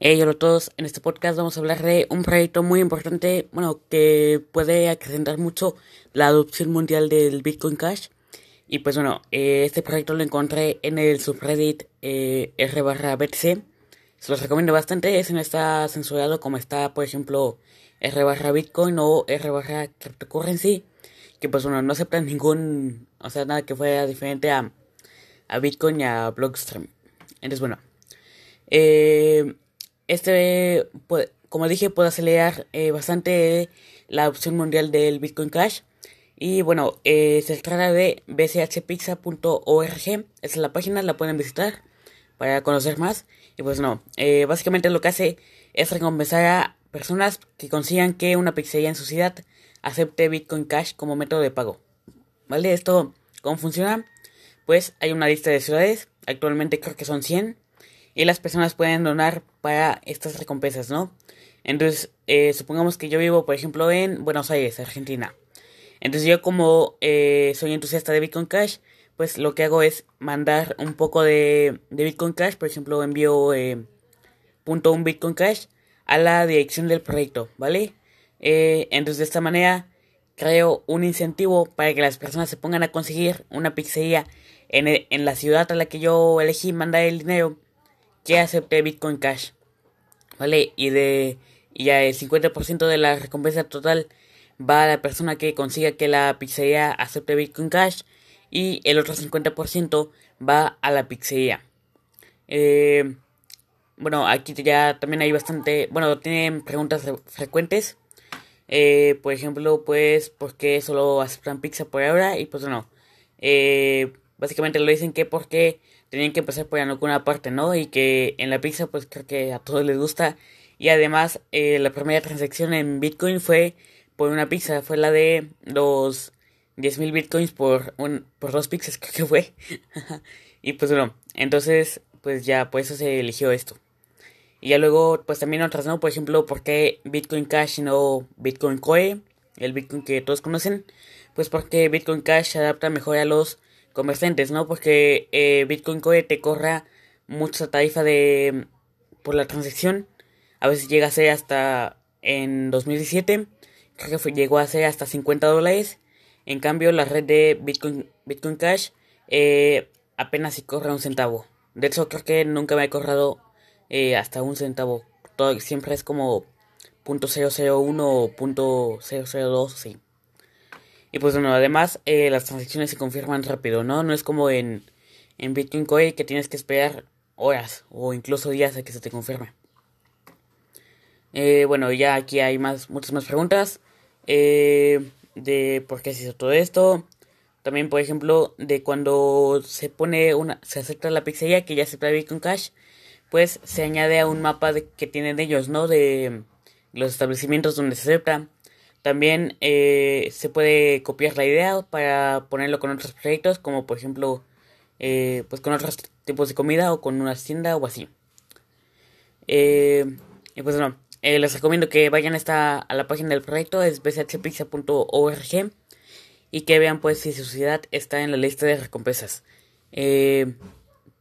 Hey, hola a todos. En este podcast vamos a hablar de un proyecto muy importante, bueno, que puede acrecentar mucho la adopción mundial del Bitcoin Cash. Y pues bueno, eh, este proyecto lo encontré en el subreddit eh, r barra BTC. Se los recomiendo bastante, ese no está censurado como está, por ejemplo, r barra Bitcoin o r barra Cryptocurrency. Que pues bueno, no aceptan ningún, o sea, nada que fuera diferente a, a Bitcoin y a Blockstream. Entonces bueno. Eh, este, como dije, puede acelerar eh, bastante la adopción mundial del Bitcoin Cash. Y bueno, eh, se trata de bchpizza.org. Esa es la página, la pueden visitar para conocer más. Y pues no, eh, básicamente lo que hace es recompensar a personas que consigan que una pizzería en su ciudad acepte Bitcoin Cash como método de pago. ¿Vale? Esto, ¿cómo funciona? Pues hay una lista de ciudades, actualmente creo que son 100 y las personas pueden donar para estas recompensas, ¿no? Entonces, eh, supongamos que yo vivo, por ejemplo, en Buenos Aires, Argentina. Entonces yo como eh, soy entusiasta de Bitcoin Cash, pues lo que hago es mandar un poco de, Bitcoin Cash, por ejemplo, envío eh, punto un Bitcoin Cash a la dirección del proyecto, ¿vale? entonces de esta manera creo un incentivo para que las personas se pongan a conseguir una pizzería en, en la ciudad a la que yo elegí mandar el dinero que acepte Bitcoin Cash. ¿Vale? Y de y ya el 50% de la recompensa total va a la persona que consiga que la pizzería acepte Bitcoin Cash y el otro 50% va a la pizzería. Eh, bueno, aquí ya también hay bastante, bueno, tienen preguntas frecuentes. Eh, por ejemplo, pues, ¿por qué solo aceptan pizza por ahora? Y pues no. Eh, básicamente lo dicen que porque tenían que empezar por alguna parte, ¿no? Y que en la pizza pues creo que a todos les gusta. Y además eh, la primera transacción en Bitcoin fue por una pizza, fue la de los 10.000 Bitcoins por, un, por dos pizzas, creo que fue. y pues bueno, entonces pues ya por eso se eligió esto. Y ya luego pues también otras, ¿no? Por ejemplo, ¿por qué Bitcoin Cash y no Bitcoin Core? El Bitcoin que todos conocen. Pues porque Bitcoin Cash se adapta mejor a los comerciantes, ¿no? Porque eh, Bitcoin Core te corra mucha tarifa de por la transacción. A veces llega a ser hasta en 2017, creo que llegó a ser hasta 50 dólares. En cambio, la red de Bitcoin, Bitcoin Cash eh, apenas si corre un centavo. De hecho, creo que nunca me ha corrado eh, hasta un centavo. Todo, siempre es como .001 o .002, sí. Y pues bueno, además eh, las transacciones se confirman rápido, ¿no? No es como en, en Bitcoin Core que tienes que esperar horas o incluso días a que se te confirme. Eh, bueno, ya aquí hay más, muchas más preguntas eh, de por qué se hizo todo esto. También, por ejemplo, de cuando se pone una, se acepta la pizzería que ya trae Bitcoin Cash, pues se añade a un mapa de, que tienen ellos, ¿no? De los establecimientos donde se acepta. También eh, se puede copiar la idea para ponerlo con otros proyectos, como por ejemplo, eh, pues con otros tipos de comida o con una tienda o así. Eh, y pues bueno, les recomiendo que vayan esta, a la página del proyecto, es bchpizza.org y que vean pues si su ciudad está en la lista de recompensas.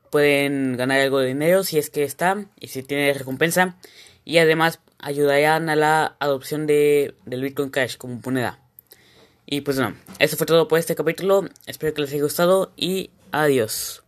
pueden ganar algo de dinero si es que está y si tiene recompensa y además ayudarían a la adopción de, del Bitcoin Cash como moneda. Y pues bueno, eso fue todo por este capítulo. Espero que les haya gustado y adiós.